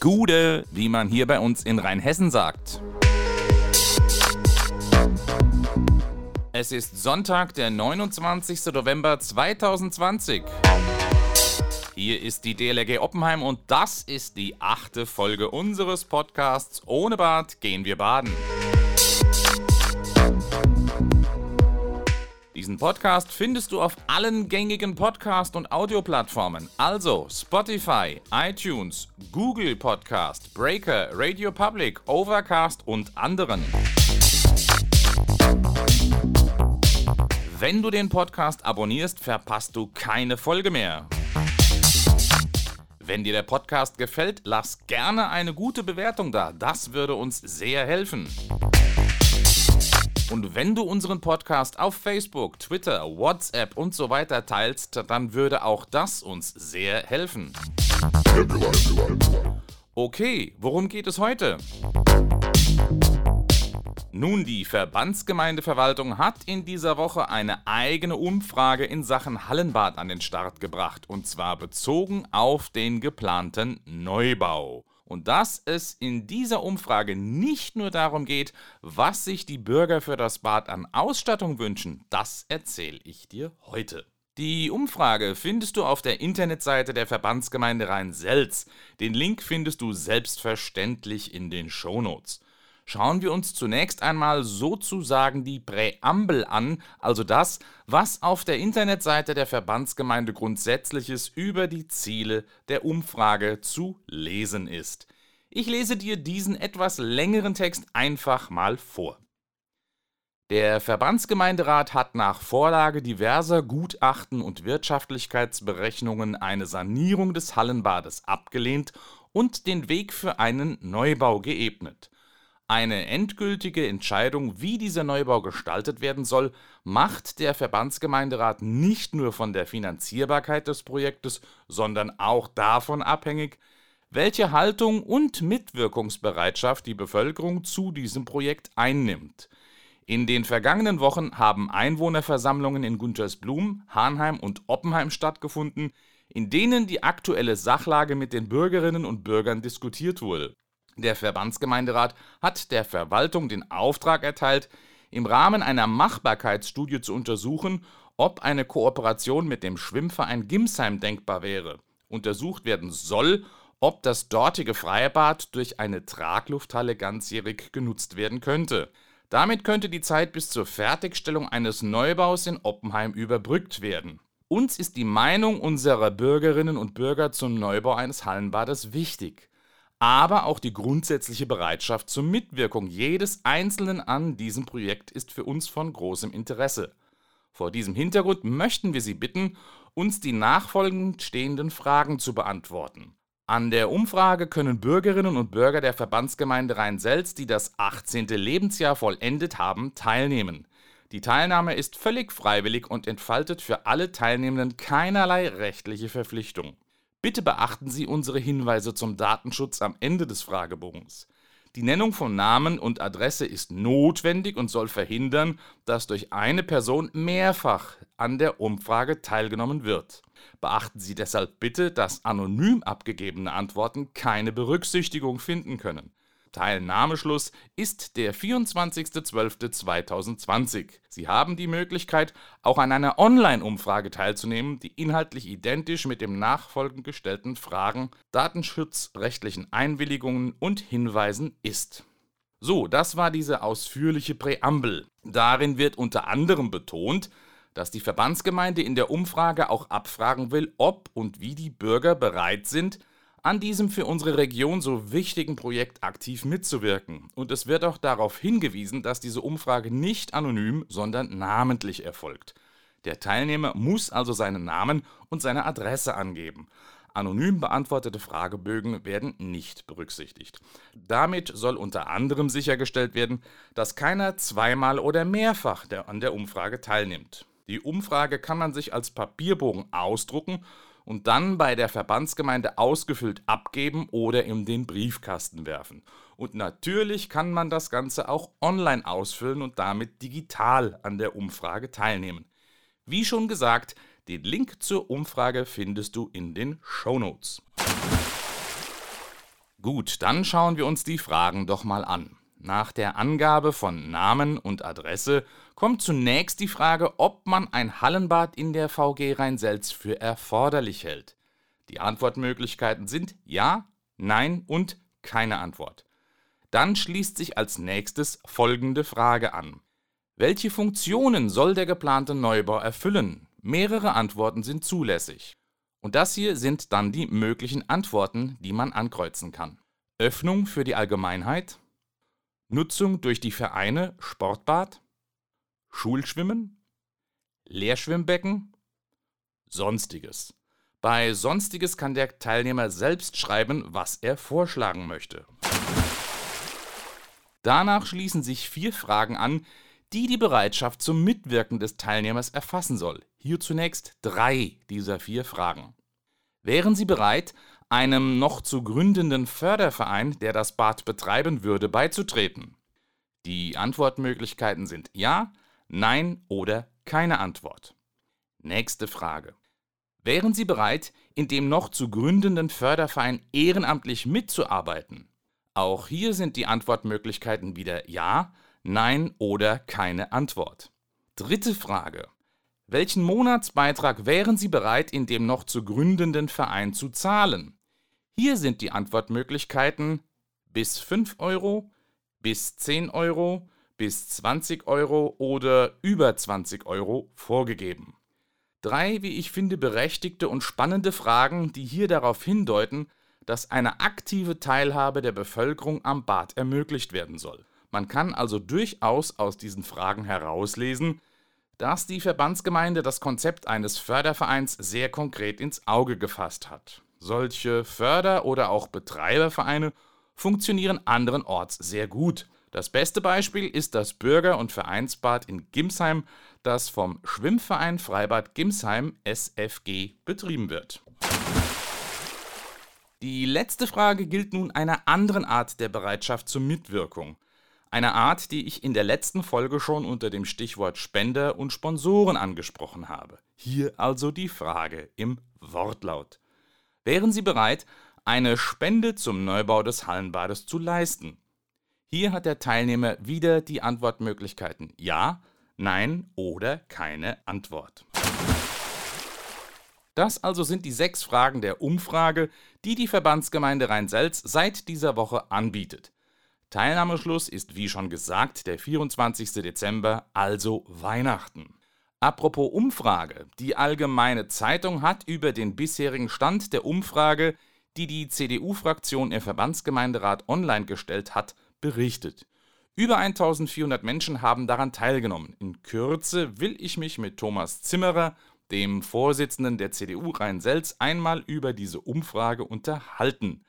Gude, wie man hier bei uns in Rheinhessen sagt. Es ist Sonntag, der 29. November 2020. Hier ist die DLRG Oppenheim und das ist die achte Folge unseres Podcasts Ohne Bad gehen wir baden. Diesen Podcast findest du auf allen gängigen Podcast- und Audioplattformen, also Spotify, iTunes, Google Podcast, Breaker, Radio Public, Overcast und anderen. Wenn du den Podcast abonnierst, verpasst du keine Folge mehr. Wenn dir der Podcast gefällt, lass gerne eine gute Bewertung da. Das würde uns sehr helfen. Und wenn du unseren Podcast auf Facebook, Twitter, WhatsApp und so weiter teilst, dann würde auch das uns sehr helfen. Okay, worum geht es heute? Nun, die Verbandsgemeindeverwaltung hat in dieser Woche eine eigene Umfrage in Sachen Hallenbad an den Start gebracht, und zwar bezogen auf den geplanten Neubau und dass es in dieser Umfrage nicht nur darum geht, was sich die Bürger für das Bad an Ausstattung wünschen, das erzähle ich dir heute. Die Umfrage findest du auf der Internetseite der Verbandsgemeinde Rhein-Selz. Den Link findest du selbstverständlich in den Shownotes schauen wir uns zunächst einmal sozusagen die Präambel an, also das, was auf der Internetseite der Verbandsgemeinde Grundsätzliches über die Ziele der Umfrage zu lesen ist. Ich lese dir diesen etwas längeren Text einfach mal vor. Der Verbandsgemeinderat hat nach Vorlage diverser Gutachten und Wirtschaftlichkeitsberechnungen eine Sanierung des Hallenbades abgelehnt und den Weg für einen Neubau geebnet. Eine endgültige Entscheidung, wie dieser Neubau gestaltet werden soll, macht der Verbandsgemeinderat nicht nur von der Finanzierbarkeit des Projektes, sondern auch davon abhängig, welche Haltung und Mitwirkungsbereitschaft die Bevölkerung zu diesem Projekt einnimmt. In den vergangenen Wochen haben Einwohnerversammlungen in Guntersblum, Hahnheim und Oppenheim stattgefunden, in denen die aktuelle Sachlage mit den Bürgerinnen und Bürgern diskutiert wurde. Der Verbandsgemeinderat hat der Verwaltung den Auftrag erteilt, im Rahmen einer Machbarkeitsstudie zu untersuchen, ob eine Kooperation mit dem Schwimmverein Gimsheim denkbar wäre. Untersucht werden soll, ob das dortige Freibad durch eine Traglufthalle ganzjährig genutzt werden könnte. Damit könnte die Zeit bis zur Fertigstellung eines Neubaus in Oppenheim überbrückt werden. Uns ist die Meinung unserer Bürgerinnen und Bürger zum Neubau eines Hallenbades wichtig aber auch die grundsätzliche Bereitschaft zur Mitwirkung jedes Einzelnen an diesem Projekt ist für uns von großem Interesse. Vor diesem Hintergrund möchten wir Sie bitten, uns die nachfolgend stehenden Fragen zu beantworten. An der Umfrage können Bürgerinnen und Bürger der Verbandsgemeinde Rhein-Selz, die das 18. Lebensjahr vollendet haben, teilnehmen. Die Teilnahme ist völlig freiwillig und entfaltet für alle Teilnehmenden keinerlei rechtliche Verpflichtung. Bitte beachten Sie unsere Hinweise zum Datenschutz am Ende des Fragebogens. Die Nennung von Namen und Adresse ist notwendig und soll verhindern, dass durch eine Person mehrfach an der Umfrage teilgenommen wird. Beachten Sie deshalb bitte, dass anonym abgegebene Antworten keine Berücksichtigung finden können. Teilnahmeschluss ist der 24.12.2020. Sie haben die Möglichkeit, auch an einer Online-Umfrage teilzunehmen, die inhaltlich identisch mit dem nachfolgend gestellten Fragen, datenschutzrechtlichen Einwilligungen und Hinweisen ist. So, das war diese ausführliche Präambel. Darin wird unter anderem betont, dass die Verbandsgemeinde in der Umfrage auch abfragen will, ob und wie die Bürger bereit sind, an diesem für unsere Region so wichtigen Projekt aktiv mitzuwirken. Und es wird auch darauf hingewiesen, dass diese Umfrage nicht anonym, sondern namentlich erfolgt. Der Teilnehmer muss also seinen Namen und seine Adresse angeben. Anonym beantwortete Fragebögen werden nicht berücksichtigt. Damit soll unter anderem sichergestellt werden, dass keiner zweimal oder mehrfach an der Umfrage teilnimmt. Die Umfrage kann man sich als Papierbogen ausdrucken und dann bei der Verbandsgemeinde ausgefüllt abgeben oder in den Briefkasten werfen. Und natürlich kann man das Ganze auch online ausfüllen und damit digital an der Umfrage teilnehmen. Wie schon gesagt, den Link zur Umfrage findest du in den Show Notes. Gut, dann schauen wir uns die Fragen doch mal an. Nach der Angabe von Namen und Adresse kommt zunächst die Frage, ob man ein Hallenbad in der VG Rheinselz für erforderlich hält. Die Antwortmöglichkeiten sind Ja, Nein und keine Antwort. Dann schließt sich als nächstes folgende Frage an. Welche Funktionen soll der geplante Neubau erfüllen? Mehrere Antworten sind zulässig. Und das hier sind dann die möglichen Antworten, die man ankreuzen kann. Öffnung für die Allgemeinheit, Nutzung durch die Vereine Sportbad, Schulschwimmen, Lehrschwimmbecken, Sonstiges. Bei Sonstiges kann der Teilnehmer selbst schreiben, was er vorschlagen möchte. Danach schließen sich vier Fragen an, die die Bereitschaft zum Mitwirken des Teilnehmers erfassen soll. Hier zunächst drei dieser vier Fragen. Wären Sie bereit, einem noch zu gründenden Förderverein, der das Bad betreiben würde, beizutreten? Die Antwortmöglichkeiten sind Ja, Nein oder keine Antwort. Nächste Frage. Wären Sie bereit, in dem noch zu gründenden Förderverein ehrenamtlich mitzuarbeiten? Auch hier sind die Antwortmöglichkeiten wieder Ja, Nein oder keine Antwort. Dritte Frage. Welchen Monatsbeitrag wären Sie bereit, in dem noch zu gründenden Verein zu zahlen? Hier sind die Antwortmöglichkeiten bis 5 Euro, bis 10 Euro, bis 20 Euro oder über 20 Euro vorgegeben. Drei, wie ich finde, berechtigte und spannende Fragen, die hier darauf hindeuten, dass eine aktive Teilhabe der Bevölkerung am Bad ermöglicht werden soll. Man kann also durchaus aus diesen Fragen herauslesen, dass die Verbandsgemeinde das Konzept eines Fördervereins sehr konkret ins Auge gefasst hat. Solche Förder- oder auch Betreibervereine funktionieren anderenorts sehr gut. Das beste Beispiel ist das Bürger- und Vereinsbad in Gimsheim, das vom Schwimmverein Freibad Gimsheim SFG betrieben wird. Die letzte Frage gilt nun einer anderen Art der Bereitschaft zur Mitwirkung. Eine Art, die ich in der letzten Folge schon unter dem Stichwort Spender und Sponsoren angesprochen habe. Hier also die Frage im Wortlaut. Wären Sie bereit, eine Spende zum Neubau des Hallenbades zu leisten? Hier hat der Teilnehmer wieder die Antwortmöglichkeiten Ja, Nein oder keine Antwort. Das also sind die sechs Fragen der Umfrage, die die Verbandsgemeinde Rhein-Selz seit dieser Woche anbietet. Teilnahmeschluss ist wie schon gesagt der 24. Dezember, also Weihnachten. Apropos Umfrage. Die Allgemeine Zeitung hat über den bisherigen Stand der Umfrage, die die CDU-Fraktion im Verbandsgemeinderat online gestellt hat, berichtet. Über 1400 Menschen haben daran teilgenommen. In Kürze will ich mich mit Thomas Zimmerer, dem Vorsitzenden der CDU Rhein-Selz, einmal über diese Umfrage unterhalten.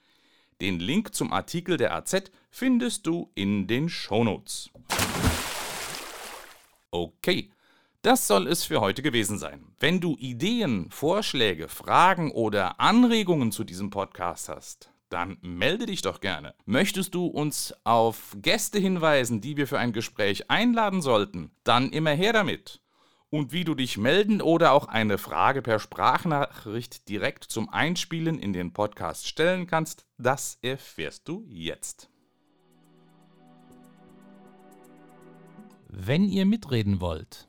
Den Link zum Artikel der AZ findest du in den Shownotes. Okay, das soll es für heute gewesen sein. Wenn du Ideen, Vorschläge, Fragen oder Anregungen zu diesem Podcast hast, dann melde dich doch gerne. Möchtest du uns auf Gäste hinweisen, die wir für ein Gespräch einladen sollten, dann immer her damit und wie du dich melden oder auch eine Frage per Sprachnachricht direkt zum Einspielen in den Podcast stellen kannst, das erfährst du jetzt. Wenn ihr mitreden wollt,